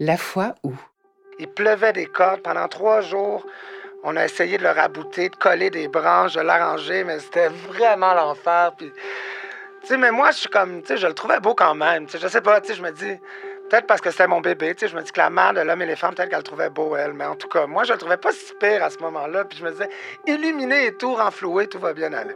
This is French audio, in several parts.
La fois où. Il pleuvait des cordes pendant trois jours. On a essayé de le rabouter, de coller des branches, de l'arranger, mais c'était vraiment l'enfer. Puis, tu sais, mais moi, je suis comme, tu je le trouvais beau quand même. Tu sais, je sais pas, tu je me dis, peut-être parce que c'était mon bébé, tu je me dis que la mère de l'homme et les femmes, peut-être qu'elle le trouvait beau, elle. Mais en tout cas, moi, je le trouvais pas si pire à ce moment-là. Puis je me disais, illuminé et tout, renfloué, tout va bien aller.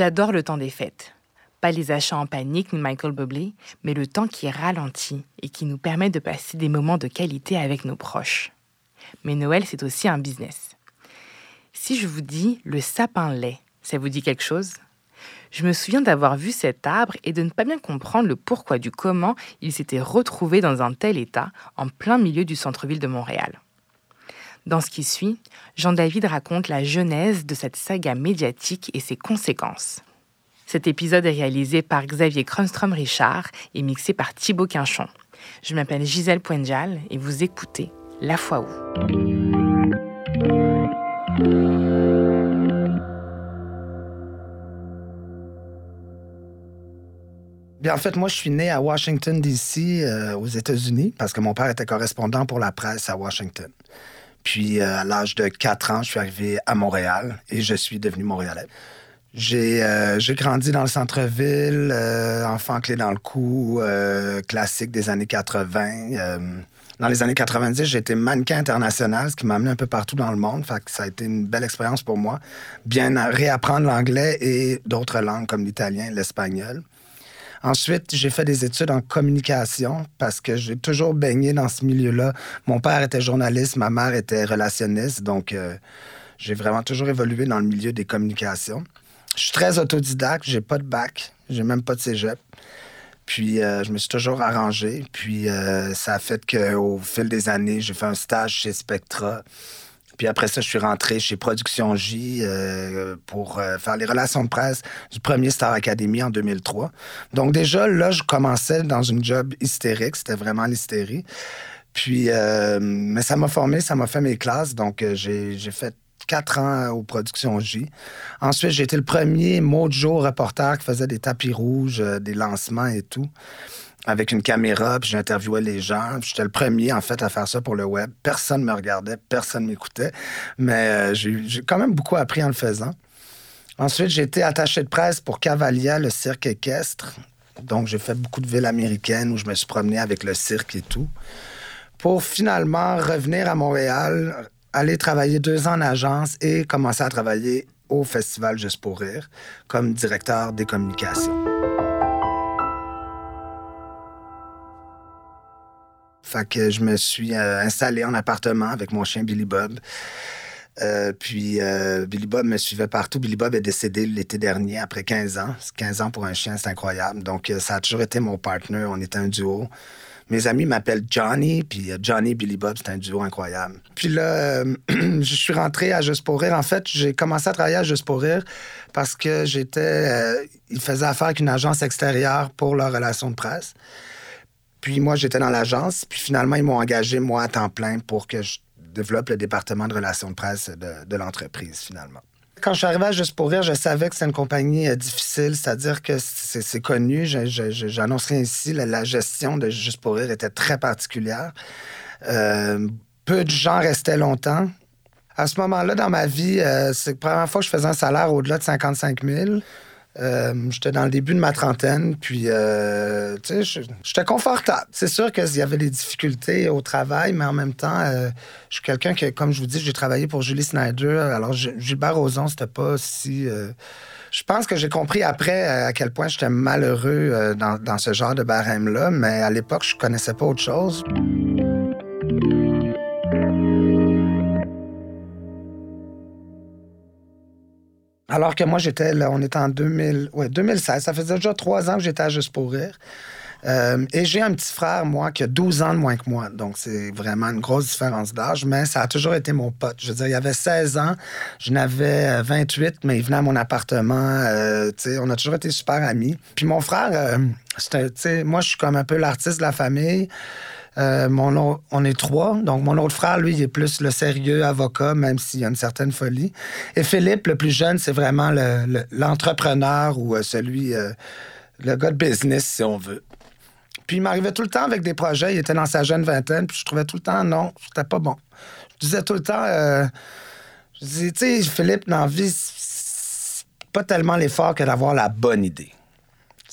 J'adore le temps des fêtes. Pas les achats en panique ni Michael Bublé, mais le temps qui ralentit et qui nous permet de passer des moments de qualité avec nos proches. Mais Noël, c'est aussi un business. Si je vous dis le sapin lait, ça vous dit quelque chose? Je me souviens d'avoir vu cet arbre et de ne pas bien comprendre le pourquoi du comment il s'était retrouvé dans un tel état en plein milieu du centre-ville de Montréal. Dans ce qui suit, Jean-David raconte la genèse de cette saga médiatique et ses conséquences. Cet épisode est réalisé par Xavier Kronstrom-Richard et mixé par Thibaut Quinchon. Je m'appelle Gisèle Poinjal et vous écoutez La fois où. Bien, en fait, moi, je suis né à Washington, D.C., euh, aux États-Unis, parce que mon père était correspondant pour la presse à Washington. Puis, euh, à l'âge de 4 ans, je suis arrivé à Montréal et je suis devenu montréalais. J'ai euh, grandi dans le centre-ville, euh, enfant clé dans le cou, classique des années 80. dans les années 90, j'ai été mannequin international, ce qui m'a amené un peu partout dans le monde. Ça a été une belle expérience pour moi. Bien réapprendre l'anglais et d'autres langues comme l'italien, l'espagnol. Ensuite, j'ai fait des études en communication parce que j'ai toujours baigné dans ce milieu-là. Mon père était journaliste, ma mère était relationniste, donc euh, j'ai vraiment toujours évolué dans le milieu des communications. Je suis très autodidacte, j'ai pas de bac, j'ai même pas de cégep. Puis euh, je me suis toujours arrangé. Puis euh, ça a fait qu'au fil des années, j'ai fait un stage chez Spectra puis après ça, je suis rentré chez Production J euh, pour euh, faire les relations de presse du premier Star Academy en 2003. Donc déjà, là, je commençais dans une job hystérique. C'était vraiment l'hystérie. Puis, euh, mais ça m'a formé, ça m'a fait mes classes. Donc, j'ai fait quatre ans aux Productions J. Ensuite, j'ai été le premier mojo reporter qui faisait des tapis rouges, des lancements et tout avec une caméra, puis j'interviewais les gens. J'étais le premier, en fait, à faire ça pour le web. Personne ne me regardait, personne ne m'écoutait, mais euh, j'ai quand même beaucoup appris en le faisant. Ensuite, j'ai été attaché de presse pour Cavalia, le cirque équestre. Donc, j'ai fait beaucoup de villes américaines où je me suis promené avec le cirque et tout. Pour finalement revenir à Montréal, aller travailler deux ans en agence et commencer à travailler au Festival Juste pour rire comme directeur des communications. Fait que je me suis euh, installé en appartement avec mon chien Billy Bob. Euh, puis euh, Billy Bob me suivait partout. Billy Bob est décédé l'été dernier après 15 ans. 15 ans pour un chien, c'est incroyable. Donc ça a toujours été mon partner. On était un duo. Mes amis m'appellent Johnny, puis Johnny Billy Bob, c'est un duo incroyable. Puis là, je suis rentré à Juste pour rire. En fait, j'ai commencé à travailler à Juste pour rire parce que j'étais. ils faisaient affaire avec une agence extérieure pour leur relation de presse. Puis moi, j'étais dans l'agence, puis finalement, ils m'ont engagé, moi, à temps plein pour que je développe le département de relations de presse de, l'entreprise, finalement. Quand je suis arrivé à Juste pour rire, je savais que c'était une compagnie euh, difficile, c'est-à-dire que c'est connu, j'annonce rien ici, la, gestion de Juste pour rire était très particulière. Euh, peu de gens restaient longtemps. À ce moment-là, dans ma vie, euh, c'est la première fois que je faisais un salaire au-delà de 55 000. Euh, j'étais dans le début de ma trentaine, puis euh, j'étais confortable. C'est sûr qu'il y avait des difficultés au travail, mais en même temps, euh, je suis quelqu'un que, comme je vous dis, j'ai travaillé pour Julie Snyder. Alors, Gilbert Rozon, c'était pas si. je pense que j'ai compris après à quel point j'étais malheureux dans, dans, ce genre de barème-là, mais à l'époque, je connaissais pas autre chose. Alors que moi, j'étais là, on était en 2000, ouais, 2016. Ça faisait déjà trois ans que j'étais à Juste pour rire. Euh, et j'ai un petit frère, moi, qui a 12 ans de moins que moi. Donc, c'est vraiment une grosse différence d'âge, mais ça a toujours été mon pote. Je veux dire, il avait 16 ans, je n'avais 28, euh, mais il venait à mon appartement. Euh, on a toujours été super amis. Puis mon frère, moi, je suis comme un peu l'artiste de la famille. Mon, on est trois. Donc, mon autre frère, lui, il est plus le sérieux avocat, même s'il y a une certaine folie. Et Philippe, le plus jeune, c'est vraiment l'entrepreneur ou celui, le gars de business, si on veut. Puis il m'arrivait tout le temps avec des projets. Il était dans sa jeune vingtaine, puis je trouvais tout le temps, non, c'était pas bon. Je disais tout le temps, euh, je disais, tu sais, Philippe, dans la pas tellement l'effort que d'avoir la bonne idée.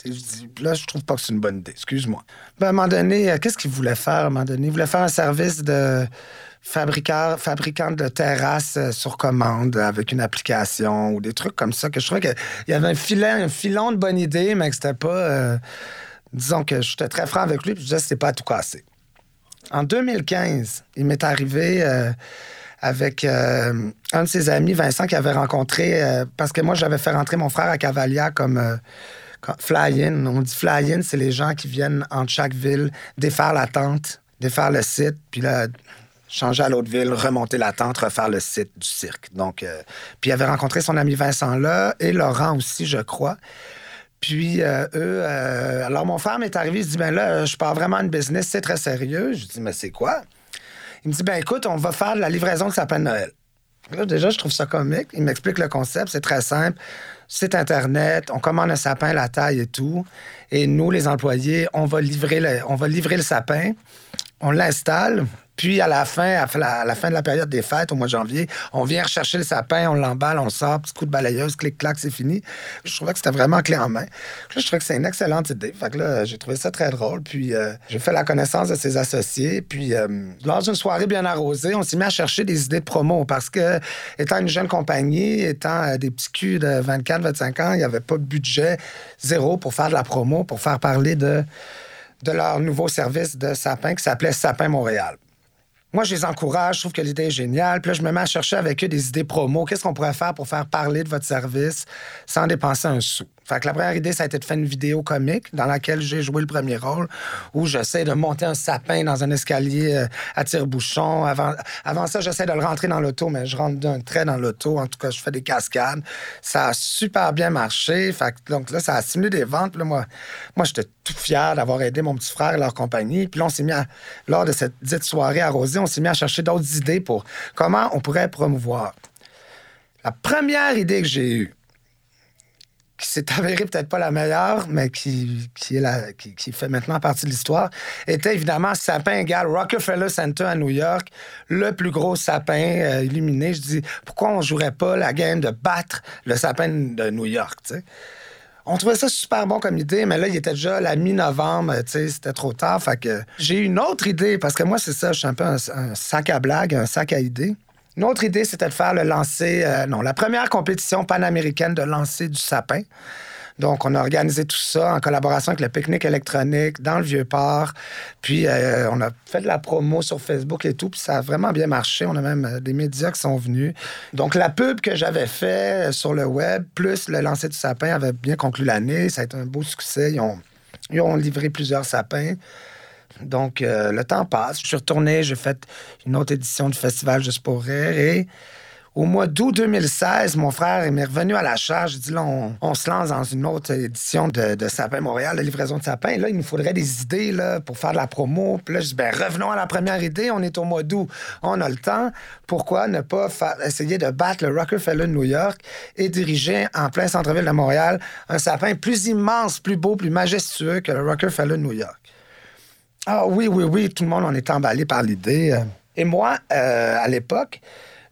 Je dis, là, je trouve pas que c'est une bonne idée, excuse-moi. Ben, à un moment donné, euh, qu'est-ce qu'il voulait faire à un moment donné? Il voulait faire un service de fabricant, de terrasses euh, sur commande avec une application ou des trucs comme ça, que je trouvais qu'il y avait un, filon de bonne idée, mais que c'était pas disons que j'étais très franc avec lui, puis je disais, c'est pas tout casser. En 2015, il m'est arrivé euh, avec euh, un de ses amis, Vincent, qui avait rencontré, euh, parce que moi, j'avais fait rentrer mon frère à Cavalia comme fly-in. On dit fly-in, c'est les gens qui viennent entre chaque ville défaire la tente, défaire le site, puis là, changer à l'autre ville, remonter la tente, refaire le site du cirque. Donc, puis il avait rencontré son ami Vincent là et Laurent aussi, je crois. Puis euh, eux, euh, alors mon frère m'est arrivé, il se dit, ben là, je pars vraiment une business, c'est très sérieux. Je dis, mais c'est quoi? Il me dit, ben écoute, on va faire la livraison de sapin de Noël. Là, déjà, je trouve ça comique. Il m'explique le concept, c'est très simple. Site Internet, on commande un sapin, la taille et tout. Et nous, les employés, on va livrer le, on va livrer le sapin, on l'installe, puis à la fin, à la, fin de la période des fêtes, au mois de janvier, on vient rechercher le sapin, on l'emballe, on le sort, petit coup de balayeuse, clic-clac, c'est fini. Je trouvais que c'était vraiment clé en main. Là, je trouvais que c'est une excellente idée. Fait là, j'ai trouvé ça très drôle. Puis euh, j'ai fait la connaissance de ses associés. Puis euh, lors d'une soirée bien arrosée, on s'est mis à chercher des idées de promo parce que, étant une jeune compagnie, étant euh, des petits culs de 24, 25 ans, il n'y avait pas de budget zéro pour faire de la promo, pour faire parler de de leur nouveau service de sapin qui s'appelait Sapin Montréal. Moi, je les encourage, je trouve que l'idée est géniale. Puis là, je me mets à chercher avec eux des idées promo. Qu'est-ce qu'on pourrait faire pour faire parler de votre service sans dépenser un sou? Fait que la première idée, ça a été de faire une vidéo comique dans laquelle j'ai joué le premier rôle, où j'essaie de monter un sapin dans un escalier euh, à tire-bouchon. Avant, avant ça, j'essaie de le rentrer dans l'auto, mais je rentre d'un trait dans l'auto. En tout cas, je fais des cascades. Ça a super bien marché. Fait que, donc là, ça a simulé des ventes. là, moi, moi j'étais tout fier d'avoir aidé mon petit frère et leur compagnie. Puis là, on s'est mis à, lors de cette dite soirée arrosée, on s'est mis à chercher d'autres idées pour comment on pourrait promouvoir. La première idée que j'ai eue, qui s'est avérée peut-être pas la meilleure, mais qui, fait maintenant partie de l'histoire, était évidemment sapin égal Rockefeller Center à New York, le plus gros sapin euh, illuminé. Je dis, pourquoi on jouerait pas la game de battre le sapin de New York, tu sais? On trouvait ça super bon comme idée, mais là, il était déjà la mi-novembre, tu sais, c'était trop tard. Fait que j'ai eu une autre idée, parce que moi, c'est ça, je suis un peu un sac à blagues, un sac à idées. Une autre idée, c'était de faire le lancer, euh, non, la première compétition panaméricaine de lancer du sapin. Donc, on a organisé tout ça en collaboration avec le pique-nique électronique dans le Vieux-Port. Puis, euh, on a fait de la promo sur Facebook et tout. Puis, ça a vraiment bien marché. On a même euh, des médias qui sont venus. Donc, la pub que j'avais fait sur le web, plus le lancer du sapin, avait bien conclu l'année. Ça a été un beau succès. Ils ont livré plusieurs sapins. Donc, euh, le temps passe. Je suis retourné, j'ai fait une autre édition du Festival Juste pour rire. Et au mois d'août 2016, mon frère m'est revenu à la charge. Il dit là, on, se lance dans une autre édition de, Sapin Montréal, de livraison de sapin. Là, il nous faudrait des idées pour faire de la promo. Puis là, je dis ben, revenons à la première idée. On est au mois d'août. On a le temps. Pourquoi ne pas essayer de battre le Rockefeller de New York et diriger en plein centre-ville de Montréal un sapin plus immense, plus beau, plus majestueux que le Rockefeller de New York? Ah oui, oui, oui, tout le monde en est emballé par l'idée. Et moi, euh, à l'époque,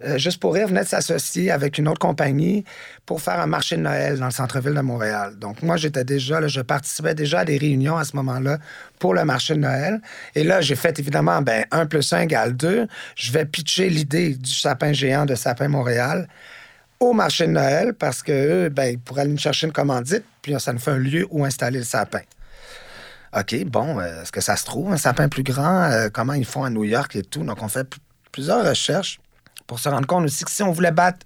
euh, Juste pour rire, venait de s'associer avec une autre compagnie pour faire un marché de Noël dans le centre-ville de Montréal. Donc, moi, j'étais déjà, je participais déjà à des réunions à ce moment-là pour le marché de Noël. Et là, j'ai fait évidemment, ben, 1 plus 1 égale 2. Je vais pitcher l'idée du sapin géant de Sapin Montréal au marché de Noël parce que ben, ils pourraient aller me chercher une commandite, puis ça nous fait un lieu où installer le sapin. OK, bon, euh, est-ce que ça se trouve, un sapin plus grand? Euh, comment ils font à New York et tout? Donc, on fait plusieurs recherches pour se rendre compte aussi que si on voulait battre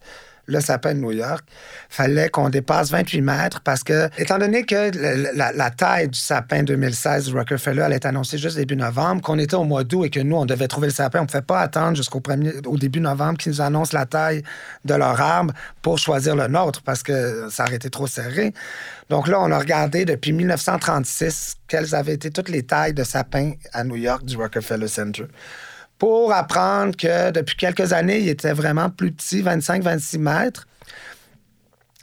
le sapin de New York, fallait qu'on dépasse 28 mètres parce que, étant donné que la, taille du sapin 2016 du Rockefeller elle est annoncée juste début novembre, qu'on était au mois d'août et que nous, on devait trouver le sapin, on ne pouvait pas attendre jusqu'au premier, au début novembre qu'ils nous annoncent la taille de leur arbre pour choisir le nôtre parce que ça aurait été trop serré. Donc là, on a regardé depuis 1936 quelles avaient été toutes les tailles de sapins à New York du Rockefeller Center pour apprendre que depuis quelques années, il était vraiment plus petit, 25-26 mètres.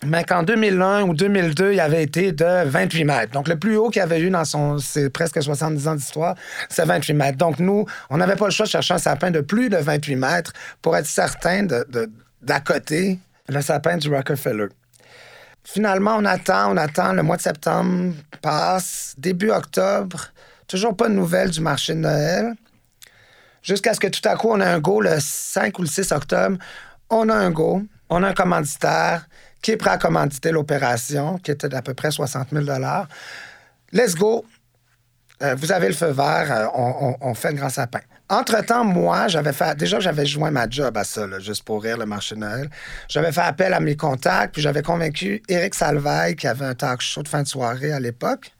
Mais qu'en 2001 ou 2002, il avait été de 28 mètres. Donc, le plus haut qu'il avait eu dans son, presque 70 ans d'histoire, c'est 28 mètres. Donc, nous, on n'avait pas le choix de chercher un sapin de plus de 28 mètres pour être certain d'accoter de, le sapin du Rockefeller. Finalement, on attend, on attend. Le mois de septembre passe. Début octobre, toujours pas de nouvelles du marché de Noël. Jusqu'à ce que tout à coup, on a un go le 5 ou le 6 octobre. On a un go, on a un commanditaire qui est prêt à commanditer l'opération, qui était d'à peu près 60 000 Let's go. Euh, vous avez le feu vert, euh, on, fait le grand sapin. Entre-temps, moi, j'avais fait. Déjà, j'avais joint ma job à ça, juste pour rire, le marché Noël. J'avais fait appel à mes contacts, puis j'avais convaincu Éric Salvaille, qui avait un talk show de fin de soirée à l'époque,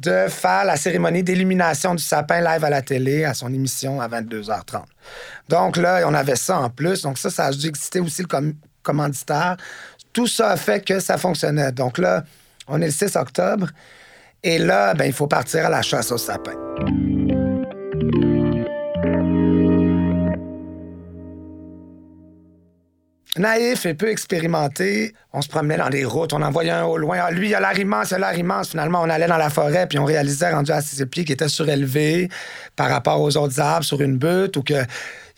de faire la cérémonie d'illumination du sapin live à la télé à son émission à 22h30. Donc là, on avait ça en plus. Donc ça, ça a dû exister aussi le commanditaire. Tout ça a fait que ça fonctionnait. Donc là, on est le 6 octobre. Et là, ben, il faut partir à la chasse au sapin. Naïf et peu expérimenté. On se promenait dans les routes, on en voyait un au loin. Ah, lui, il a l'air immense, il a l'air immense. Finalement, on allait dans la forêt, puis on réalisait, rendu à ses pieds, qu'il était surélevé par rapport aux autres arbres sur une butte, ou que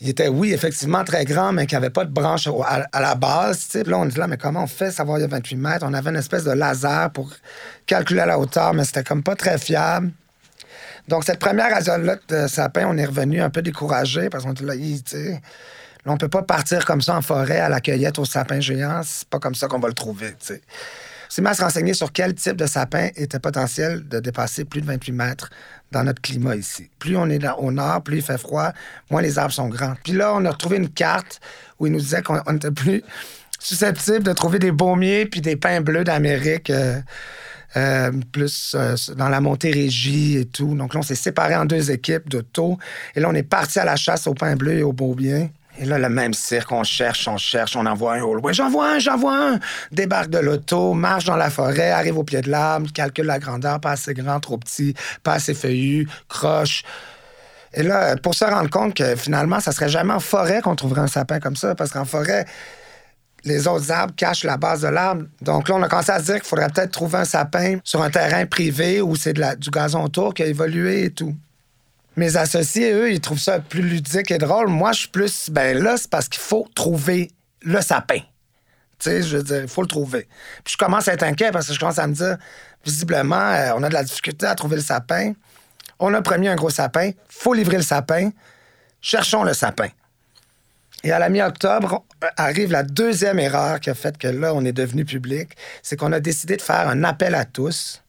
il était, oui, effectivement très grand, mais qu'il n'y avait pas de branche à, la base. Là, on dit là, mais comment on fait? Savoir il y a 28 mètres? On avait une espèce de laser pour calculer la hauteur, mais c'était comme pas très fiable. Donc, cette première azolote de sapin, on est revenu un peu découragé parce qu'on était là, tu sais on peut pas partir comme ça en forêt à la cueillette au sapin géant. C'est pas comme ça qu'on va le trouver. C'est mal se renseigner sur quel type de sapin était potentiel de dépasser plus de 28 mètres dans notre climat ici. Plus on est au nord, plus il fait froid, moins les arbres sont grands. Puis là, on a retrouvé une carte où il nous disait qu'on était plus susceptible de trouver des baumiers puis des pins bleus d'Amérique. Euh, euh, plus euh, dans la Montérégie et tout. Donc là, on s'est séparés en deux équipes de taux. Et là, on est parti à la chasse aux pins bleus et aux baumiers. Et là, le même cirque, on cherche, on cherche, on envoie un haut. j'en vois un, j'en vois un. Débarque de l'auto, marche dans la forêt, arrive au pied de l'arbre, calcule la grandeur, pas assez grand, trop petit, pas assez feuillu, croche. Et là, pour se rendre compte que finalement, ça serait jamais en forêt qu'on trouverait un sapin comme ça, parce qu'en forêt, les autres arbres cachent la base de l'arbre. Donc là, on a commencé à se dire qu'il faudrait peut-être trouver un sapin sur un terrain privé où c'est du gazon autour qui a évolué et tout. Mes associés, eux, ils trouvent ça plus ludique et drôle. Moi, je suis plus, ben là, c'est parce qu'il faut trouver le sapin. Tu sais, je veux dire, il faut le trouver. Puis je commence à être inquiet parce que je commence à me dire, visiblement, euh, on a de la difficulté à trouver le sapin. On a promis un gros sapin. faut livrer le sapin. Cherchons le sapin. Et à la mi-octobre, arrive la deuxième erreur qui a fait que là, on est devenu public. C'est qu'on a décidé de faire un appel à tous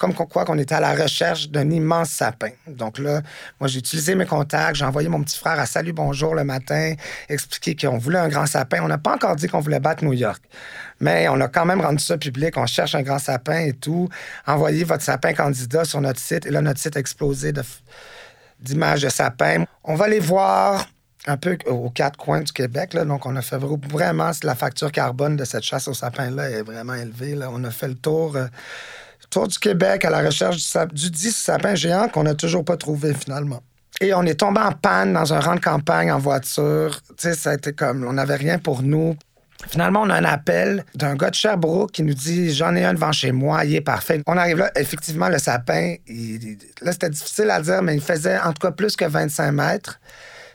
comme quoi qu'on était à la recherche d'un immense sapin. Donc là, moi, j'ai utilisé mes contacts, j'ai envoyé mon petit frère à Salut Bonjour le matin, expliquer qu'on voulait un grand sapin. On n'a pas encore dit qu'on voulait battre New York, mais on a quand même rendu ça public. On cherche un grand sapin et tout. Envoyez votre sapin candidat sur notre site. Et là, notre site a explosé d'images de, sapins. On va les voir un peu aux quatre coins du Québec. Donc, on a fait vraiment la facture carbone de cette chasse au sapin-là est vraiment élevée. On a fait le tour. Euh, Tour du Québec à la recherche du, du 10 sapin géant qu'on n'a toujours pas trouvé finalement. Et on est tombé en panne dans un rang de campagne en voiture. Tu sais, ça a été comme, on n'avait rien pour nous. Finalement, on a un appel d'un gars de Sherbrooke qui nous dit J'en ai un devant chez moi, il est parfait. On arrive là, effectivement, le sapin, là, c'était difficile à dire, mais il faisait en tout cas plus que 25 mètres.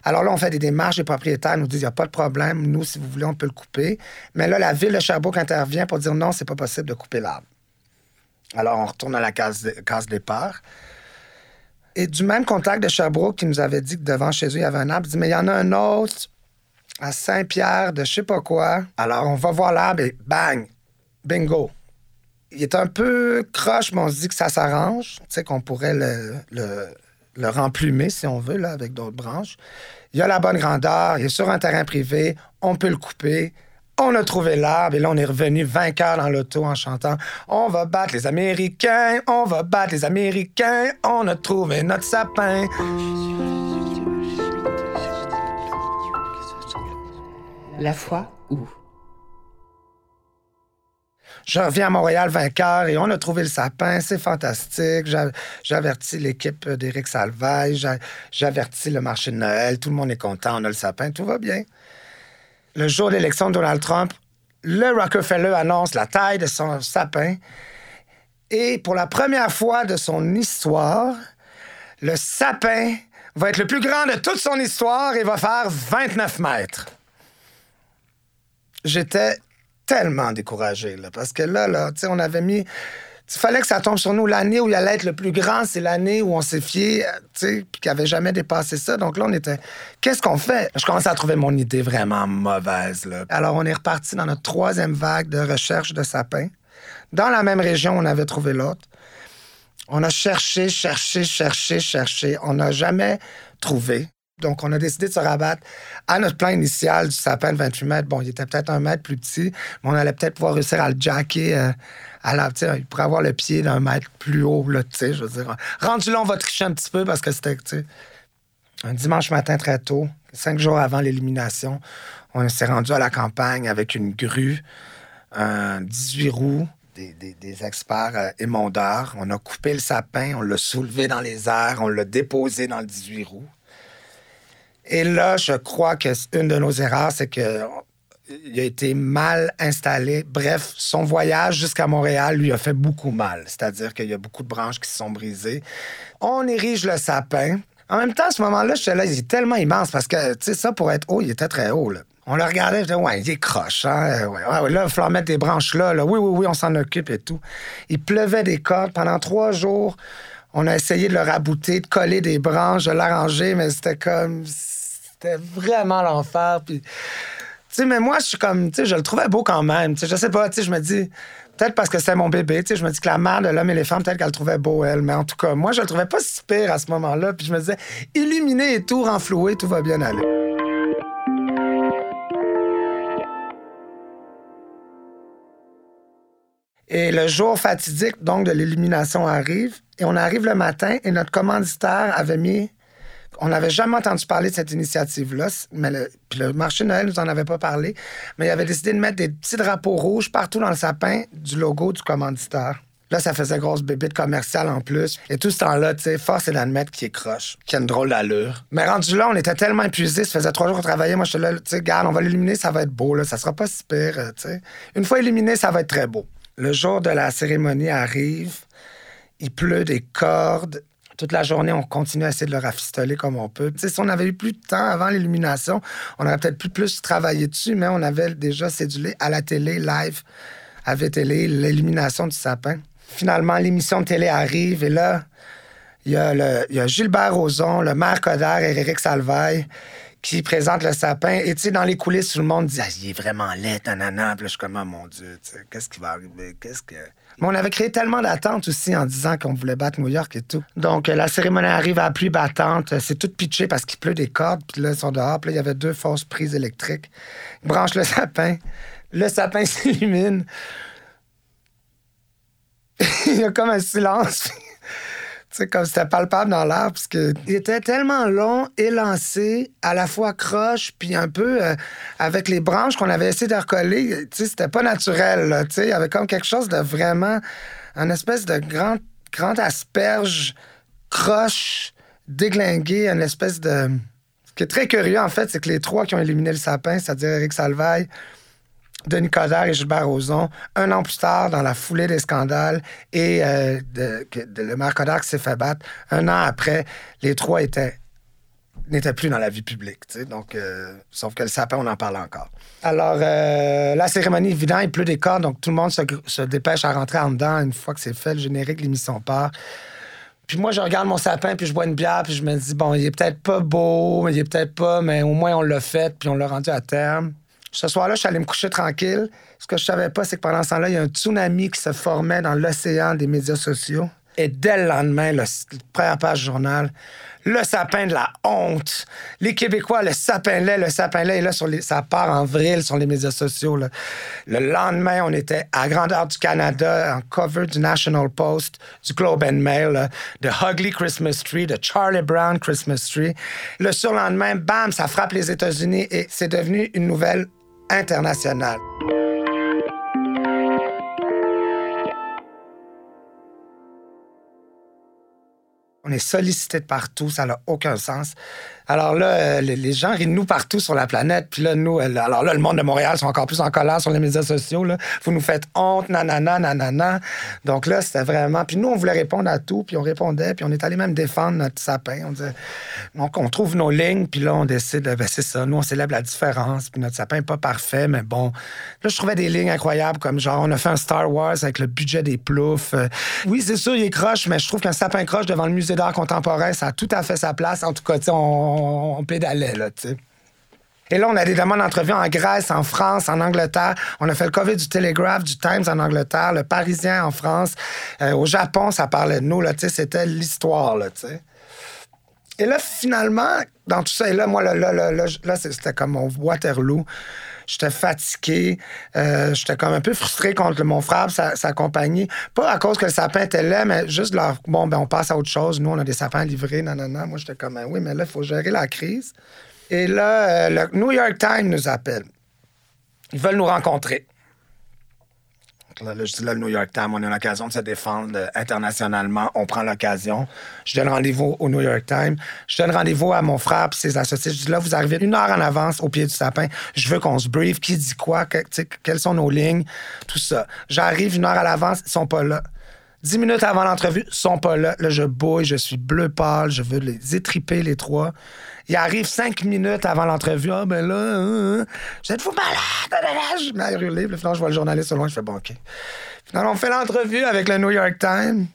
Alors là, on fait des démarches, les propriétaires nous disent Il n'y a pas de problème, nous, si vous voulez, on peut le couper. Mais là, la ville de Sherbrooke intervient pour dire Non, c'est pas possible de couper l'arbre. Alors, on retourne à la case, case départ. Et du même contact de Sherbrooke qui nous avait dit que devant chez eux, il y avait un arbre, il dit Mais il y en a un autre à Saint-Pierre de je sais pas quoi. Alors, on va voir l'arbre et bang, bingo. Il est un peu croche, mais on se dit que ça s'arrange. Tu sais, qu'on pourrait le, remplumer, si on veut, là, avec d'autres branches. Il a la bonne grandeur, il est sur un terrain privé, on peut le couper. On a trouvé l'arbre et là, on est revenu vainqueur dans l'auto en chantant On va battre les Américains, on va battre les Américains, on a trouvé notre sapin. La foi où? Je reviens à Montréal vainqueur et on a trouvé le sapin, c'est fantastique. J'avertis l'équipe d'Éric Salvaille, j'avertis le marché de Noël, tout le monde est content, on a le sapin, tout va bien le jour de l'élection de Donald Trump, le Rockefeller annonce la taille de son sapin. Et pour la première fois de son histoire, le sapin va être le plus grand de toute son histoire et va faire 29 mètres. J'étais tellement découragé, là, parce que là, là, on avait mis il fallait que ça tombe sur nous. L'année où il allait être le plus grand, c'est l'année où on s'est fié, tu sais, puis qu'il n'avait jamais dépassé ça. Donc là, on était. Qu'est-ce qu'on fait? Je commençais à trouver mon idée vraiment mauvaise. Là. Alors, on est reparti dans notre troisième vague de recherche de sapins. Dans la même région, on avait trouvé l'autre. On a cherché, cherché, cherché, cherché. On n'a jamais trouvé. Donc, on a décidé de se rabattre à notre plan initial du sapin de 28 mètres. Bon, il était peut-être un mètre plus petit, mais on allait peut-être pouvoir réussir à le jacker euh, à la. Il pourrait avoir le pied d'un mètre plus haut, là, tu sais, je veux dire. Rendu là, on va tricher un petit peu parce que c'était, tu sais, un dimanche matin très tôt, cinq jours avant l'élimination. On s'est rendu à la campagne avec une grue, un 18 roues, des, experts euh, émondeurs. On a coupé le sapin, on l'a soulevé dans les airs, on l'a déposé dans le 18 roues. Et là, je crois que une de nos erreurs, c'est que il a été mal installé. Bref, son voyage jusqu'à Montréal lui a fait beaucoup mal. C'est-à-dire qu'il y a beaucoup de branches qui se sont brisées. On érige le sapin. En même temps, à ce moment-là, je là, il est tellement immense parce que, tu sais, ça, pour être haut, il était très haut, On le regardait, je disais, ouais, il est croche, hein? Ouais, ouais, là, il faut mettre des branches là, là. Oui, oui, oui, on s'en occupe et tout. Il pleuvait des cordes pendant trois jours. On a essayé de le rabouter, de coller des branches, de l'arranger, mais c'était comme c'était vraiment l'enfer. Puis, sais, mais moi, je suis comme, tu je le trouvais beau quand même. Tu sais, je sais pas, tu sais, je me dis, peut-être parce que c'est mon bébé, je me dis que la mère de l'homme et les femmes, peut-être qu'elle le trouvait beau, elle. Mais en tout cas, moi, je le trouvais pas si pire à ce moment-là. Puis je me disais, illuminé et tout, renfloué, tout va bien aller. Et le jour fatidique, donc, de l'illumination arrive. Et on arrive le matin et notre commanditaire avait mis on n'avait jamais entendu parler de cette initiative-là, mais le, puis le marché de Noël nous en avait pas parlé, mais il avait décidé de mettre des petits drapeaux rouges partout dans le sapin du logo du commanditaire. Là, ça faisait grosse bébite commerciale en plus. Et tout ce temps-là, tu sais, force est d'admettre qu'il est croche, qu'il a une drôle d'allure. Mais rendu là, on était tellement épuisés, ça faisait trois jours qu'on travaillait. Moi, je suis là, tu sais, garde, on va l'illuminer, ça va être beau, là. Ça sera pas si pire, euh, tu sais. Une fois illuminé, ça va être très beau. Le jour de la cérémonie arrive, il pleut des cordes, toute la journée, on continue à essayer de le rafistoler comme on peut. si on avait eu plus de temps avant l'illumination, on aurait peut-être plus travailler dessus, mais on avait déjà cédulé à la télé, live, à télé l'illumination du sapin. Finalement, l'émission de télé arrive et là, il y, a Gilbert Rozon, le maire Coder et Éric Salvaille qui présentent le sapin. Et tu sais, dans les coulisses, tout le monde dit ah, il est vraiment laid, nanana. Puis je suis comme, oh, mon Dieu, qu'est-ce qui va arriver? Qu'est-ce que. Mais on avait créé tellement d'attentes aussi en disant qu'on voulait battre New York et tout. Donc, euh, la cérémonie arrive à pluie battante. C'est tout pitché parce qu'il pleut des cordes. Puis là, ils sont dehors. Puis là, il y avait deux fausses prises électriques. Ils branchent le sapin. Le sapin s'illumine. il y a comme un silence. C'est comme c'était palpable dans l'air, parce qu'il était tellement long, élancé, à la fois croche, puis un peu euh, avec les branches qu'on avait essayé de recoller. C'était pas naturel. Il y avait comme quelque chose de vraiment. Un espèce de grand, grand asperge, croche, déglingué, une espèce de. Ce qui est très curieux, en fait, c'est que les trois qui ont éliminé le sapin, c'est-à-dire Eric Salvaille, Denis Coderre et Gilbert Rozon, un an plus tard, dans la foulée des scandales, et euh, de, le maire Coderre qui s'est fait battre, un an après, les trois étaient n'étaient plus dans la vie publique. Donc, euh, sauf que le sapin, on en parle encore. Alors, euh, la cérémonie, évidemment, il pleut des cordes, donc tout le monde se, dépêche à rentrer en dedans une fois que c'est fait, le générique, l'émission part. Puis moi, je regarde mon sapin, puis je bois une bière, puis je me dis, bon, il est peut-être pas beau, il est peut-être pas, mais au moins on l'a fait, puis on l'a rendu à terme. Ce soir-là, je suis allé me coucher tranquille. Ce que je savais pas, c'est que pendant ce temps-là, il y a un tsunami qui se formait dans l'océan des médias sociaux. Et dès le lendemain, la première page du journal, le sapin de la honte. Les Québécois, le sapin lait, le sapin lait, et là, sur les, ça part en vrille sur les médias sociaux. Le lendemain, on était à grandeur du Canada, en cover du National Post, du Globe and Mail, de Ugly Christmas Tree, de Charlie Brown Christmas Tree. Le surlendemain, bam, ça frappe les États-Unis et c'est devenu une nouvelle internationale. On est sollicité de partout, ça n'a aucun sens. Alors là, euh, les, gens rient de nous partout sur la planète. Puis là, nous, euh, alors là, le monde de Montréal sont encore plus en colère sur les médias sociaux. Vous nous faites honte, nanana, nanana. Donc là, c'était vraiment. Puis nous, on voulait répondre à tout, puis on répondait, puis on est allé même défendre notre sapin. On disait... Donc, on trouve nos lignes, puis là, on décide, ben c'est ça, nous, on célèbre la différence, puis notre sapin n'est pas parfait, mais bon. Là, je trouvais des lignes incroyables, comme genre, on a fait un Star Wars avec le budget des ploufs. Euh, oui, c'est sûr, il est croche, mais je trouve qu'un sapin croche devant le musée d'art contemporain, ça a tout à fait sa place. En tout cas, on pédalait, là. Et là, on a des demandes d'entrevue en Grèce, en France, en Angleterre. On a fait le COVID du Telegraph, du Times en Angleterre, le Parisien en France. Euh, au Japon, ça parlait de nous, là, c'était l'histoire, là. Et là, finalement, dans tout ça, et là, moi, là, là, là c'était comme mon Waterloo. J'étais fatigué. Euh, j'étais comme un peu frustré contre mon frère sa, compagnie. Pas à cause que le sapin était laid, mais juste leur. Bon, ben, on passe à autre chose. Nous, on a des sapins livrés. Non. Moi, j'étais comme, oui, mais là, il faut gérer la crise. Et là, euh, le New York Times nous appelle. Ils veulent nous rencontrer. Là, je dis là, le New York Times, on a l'occasion de se défendre internationalement. On prend l'occasion. Je donne rendez-vous au New York Times. Je donne rendez-vous à mon frère et ses associés. Je dis là, vous arrivez une heure en avance au pied du sapin. Je veux qu'on se brief. Qui dit quoi? quelles sont nos lignes? Tout ça. J'arrive une heure à l'avance. Ils sont pas là. Dix minutes avant l'entrevue, ils sont pas là. Là, je bouille, je suis bleu pâle, je veux les étriper, les trois. Il arrive cinq minutes avant l'entrevue. Ah, ben là, hein, hein. vous malade? Je me mets à hurler. Puis, finalement, je vois le journaliste au loin. Je fais bon, OK. Finalement, on fait l'entrevue avec le New York Times.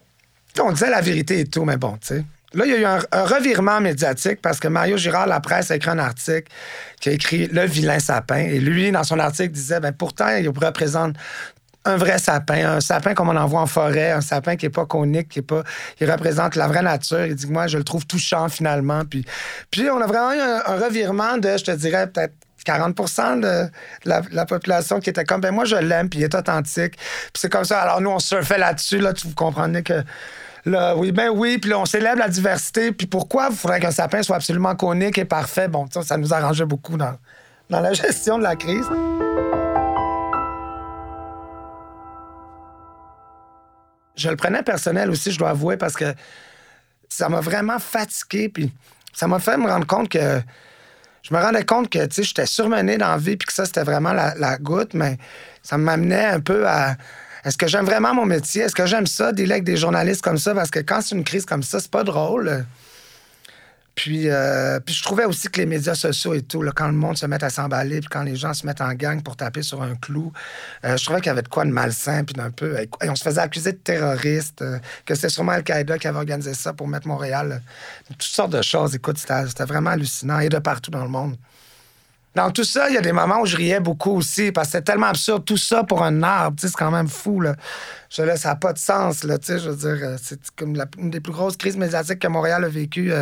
On disait la vérité et tout, mais bon, tu sais. Là, il y a eu un, revirement médiatique parce que Mario Girard, la presse, a écrit un article qui a écrit Le vilain sapin. Et lui, dans son article, disait ben pourtant, il représente un vrai sapin, un sapin comme on en voit en forêt, un sapin qui est pas conique, qui est pas, représente la vraie nature. Il dit que moi, je le trouve touchant finalement. Puis, on a vraiment eu un, revirement de, je te dirais, peut-être 40% de la, population qui était comme, ben moi, je l'aime, puis il est authentique. Puis c'est comme ça. Alors nous, on surfait là-dessus, là, vous comprenez que. Là, oui, ben oui, puis on célèbre la diversité. Puis pourquoi il faudrait qu'un sapin soit absolument conique et parfait? Bon, ça nous arrangeait beaucoup dans la gestion de la crise. Je le prenais personnel aussi, je dois avouer, parce que ça m'a vraiment fatigué. Puis ça m'a fait me rendre compte que. Je me rendais compte que, tu sais, j'étais surmené dans la vie, puis que ça, c'était vraiment la, goutte, mais ça m'amenait un peu à. Est-ce que j'aime vraiment mon métier? Est-ce que j'aime ça, avec des journalistes comme ça? Parce que quand c'est une crise comme ça, c'est pas drôle. Puis, euh, puis je trouvais aussi que les médias sociaux et tout, quand le monde se met à s'emballer, puis quand les gens se mettent en gang pour taper sur un clou, euh, je trouvais qu'il y avait de quoi de malsain, puis d'un peu. Et on se faisait accuser de terroristes, euh, que c'était sûrement Al-Qaïda qui avait organisé ça pour mettre Montréal. toutes sortes de choses. Écoute, c'était vraiment hallucinant, et de partout dans le monde. Dans tout ça, il y a des moments où je riais beaucoup aussi, parce que c'était tellement absurde. Tout ça pour un arbre, c'est quand même fou. Je, ça n'a pas de sens. Je veux dire, c'est comme une des plus grosses crises médiatiques que Montréal a vécues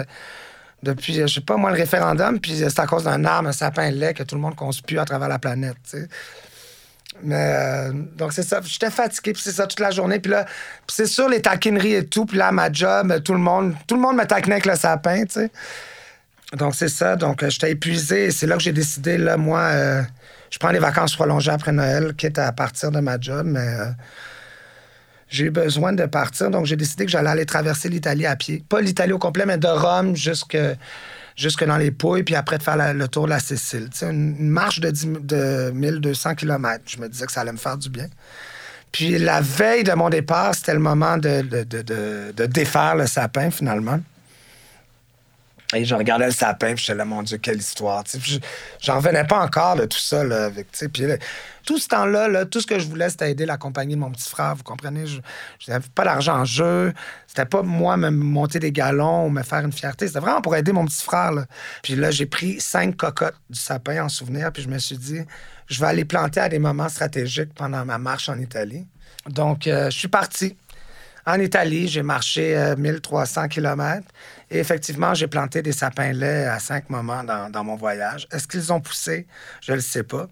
depuis, je sais pas, moi, le référendum, puis c'est à cause d'un arbre, un sapin lait que tout le monde conspire à travers la planète. Mais euh, donc c'est ça, j'étais fatigué, puis c'est ça toute la journée, puis là, c'est sûr les taquineries et tout, puis là ma job, tout le monde, tout le monde me taquinait avec le sapin, tu sais. Donc c'est ça, donc euh, j'étais épuisé, et c'est là que j'ai décidé là moi euh, je prends les vacances prolongées après Noël, quitte à partir de ma job, mais j'ai besoin de partir, donc j'ai décidé que j'allais aller traverser l'Italie à pied. Pas l'Italie au complet, mais de Rome jusque, jusque dans les Pouilles, puis après de faire le tour de la Sicile. Une, marche de, 10, de 1200 km. Je me disais que ça allait me faire du bien. Puis la veille de mon départ, c'était le moment de, de, de, de, défaire le sapin, finalement. Et je regardais le sapin, puis je là, mon Dieu, quelle histoire. J'en revenais pas encore de tout ça. Là, avec, puis tout ce temps-là, tout ce que je voulais, c'était aider la compagnie de mon petit frère. Vous comprenez? Je n'avais pas d'argent en jeu. C'était pas moi me monter des galons ou me faire une fierté. C'était vraiment pour aider mon petit frère. Puis là, j'ai pris cinq cocottes du sapin en souvenir, puis je me suis dit, je vais aller planter à des moments stratégiques pendant ma marche en Italie. Donc, euh, je suis parti En Italie, j'ai marché 1300 km et effectivement, j'ai planté des sapins laids à cinq moments dans, mon voyage. Est-ce qu'ils ont poussé? Je ne le sais pas.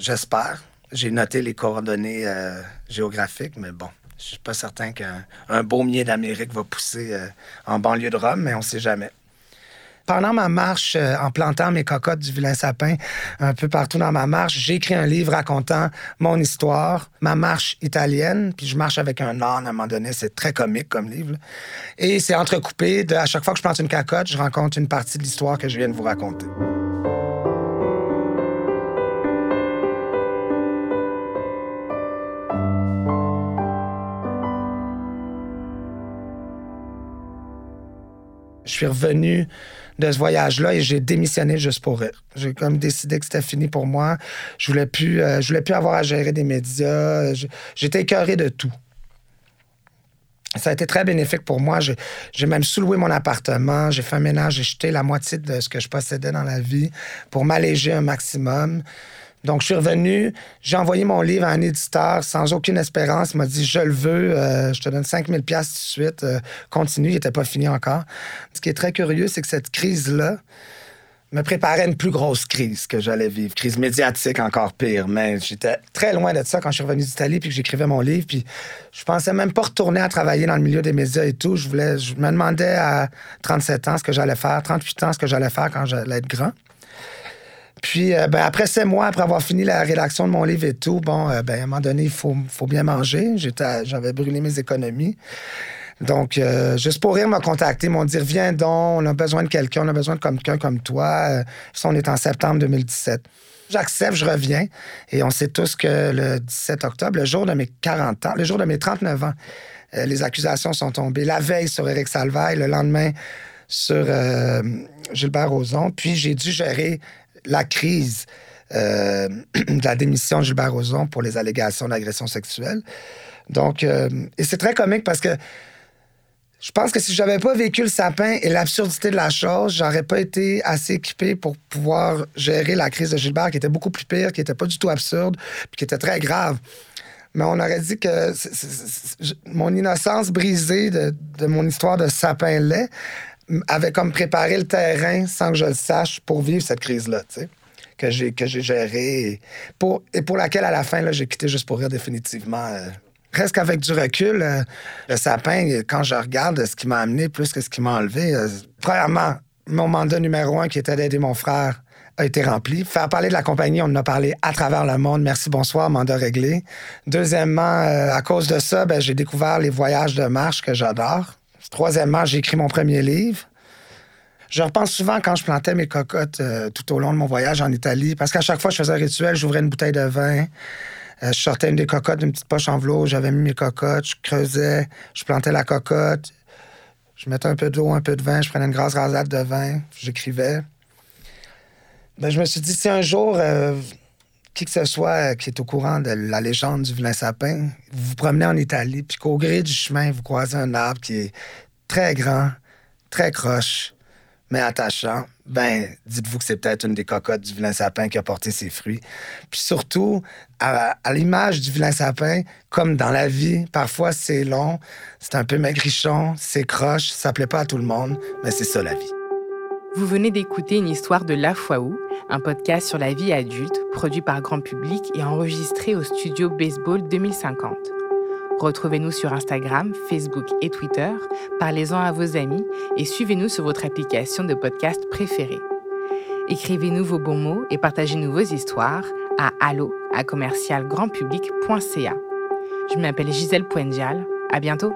J'espère. J'ai noté les coordonnées géographiques, mais bon, je suis pas certain qu'un baumier d'Amérique va pousser euh, en banlieue de Rome, mais on ne sait jamais. Pendant ma marche, euh, en plantant mes cocottes du vilain sapin un peu partout dans ma marche, j'ai écrit un livre racontant mon histoire, ma marche italienne, puis je marche avec un âne à un moment donné. C'est très comique comme livre. Et c'est entrecoupé de, à chaque fois que je plante une cocotte, je rencontre une partie de l'histoire que je viens de vous raconter. Je suis revenu de ce voyage-là et j'ai démissionné juste pour rire. J'ai comme décidé que c'était fini pour moi. Je voulais plus, euh, je voulais plus avoir à gérer des médias. J'étais écœuré de tout. Ça a été très bénéfique pour moi. J'ai même sous-loué mon appartement. J'ai fait un ménage. J'ai jeté la moitié de ce que je possédais dans la vie pour m'alléger un maximum. Donc, je suis revenu, j'ai envoyé mon livre à un éditeur sans aucune espérance. Il m'a dit Je le veux, euh, je te donne 5000 pièces tout de suite, euh, continue, il n'était pas fini encore. Ce qui est très curieux, c'est que cette crise-là me préparait une plus grosse crise que j'allais vivre, crise médiatique encore pire. Mais j'étais très loin de ça quand je suis revenu d'Italie puis que j'écrivais mon livre. Puis je pensais même pas retourner à travailler dans le milieu des médias et tout. Je, voulais, je me demandais à 37 ans ce que j'allais faire, 38 ans ce que j'allais faire quand j'allais être grand. Puis, euh, ben, après sept mois, après avoir fini la rédaction de mon livre et tout, bon, euh, ben, à un moment donné, il faut, faut bien manger. J'avais brûlé mes économies. Donc, euh, juste pour rire, m'a contacté, m'ont dit Viens donc, on a besoin de quelqu'un, on a besoin de quelqu'un comme toi. ça, on est en septembre 2017. J'accepte, je reviens. Et on sait tous que le 17 octobre, le jour de mes 40 ans, le jour de mes 39 ans, les accusations sont tombées. La veille sur Éric Salvaille, le lendemain sur Gilbert Rozon. Puis j'ai dû gérer la crise euh, de la démission de Gilbert Rozon pour les allégations d'agression sexuelle. Donc, euh, et c'est très comique parce que je pense que si j'avais pas vécu le sapin et l'absurdité de la chose, j'aurais pas été assez équipé pour pouvoir gérer la crise de Gilbert, qui était beaucoup plus pire, qui était pas du tout absurde, puis qui était très grave. Mais on aurait dit que mon innocence brisée de, de mon histoire de sapin lait avait comme préparé le terrain sans que je le sache pour vivre cette crise-là, tu sais, que j'ai, que gérée et pour, laquelle, à la fin, là, j'ai quitté juste pour rire définitivement. Euh. presque avec du recul, euh, le sapin, quand je regarde ce qui m'a amené plus que ce qui m'a enlevé, euh, premièrement, mon mandat numéro un qui était d'aider mon frère a été rempli. Faire parler de la compagnie, on en a parlé à travers le monde. Merci, bonsoir, mandat réglé. Deuxièmement, à cause de ça, ben, j'ai découvert les voyages de marche que j'adore. Troisièmement, j'ai écrit mon premier livre. Je repense souvent quand je plantais mes cocottes euh, tout au long de mon voyage en Italie, parce qu'à chaque fois je faisais un rituel, j'ouvrais une bouteille de vin, euh, je sortais une des cocottes d'une petite poche en velours, j'avais mis mes cocottes, je creusais, je plantais la cocotte, je mettais un peu d'eau, un peu de vin, je prenais une grosse rasade de vin, j'écrivais. Ben, je me suis dit, si un jour, euh, qui que ce soit qui est au courant de la légende du vilain sapin, vous vous promenez en Italie, puis qu'au gré du chemin, vous croisez un arbre qui est très grand, très croche, mais attachant, ben, dites-vous que c'est peut-être une des cocottes du vilain sapin qui a porté ses fruits. Puis surtout, à, l'image du vilain sapin, comme dans la vie, parfois c'est long, c'est un peu maigrichon, c'est croche, ça plaît pas à tout le monde, mais c'est ça la vie. Vous venez d'écouter une histoire de La Foi Où, un podcast sur la vie adulte, produit par grand public et enregistré au studio Baseball 2050. Retrouvez-nous sur Instagram, Facebook et Twitter, parlez-en à vos amis et suivez-nous sur votre application de podcast préférée. Écrivez-nous vos bons mots et partagez-nous vos histoires à allo à commercialgrandpublic.ca. Je m'appelle Gisèle Poendial. À bientôt!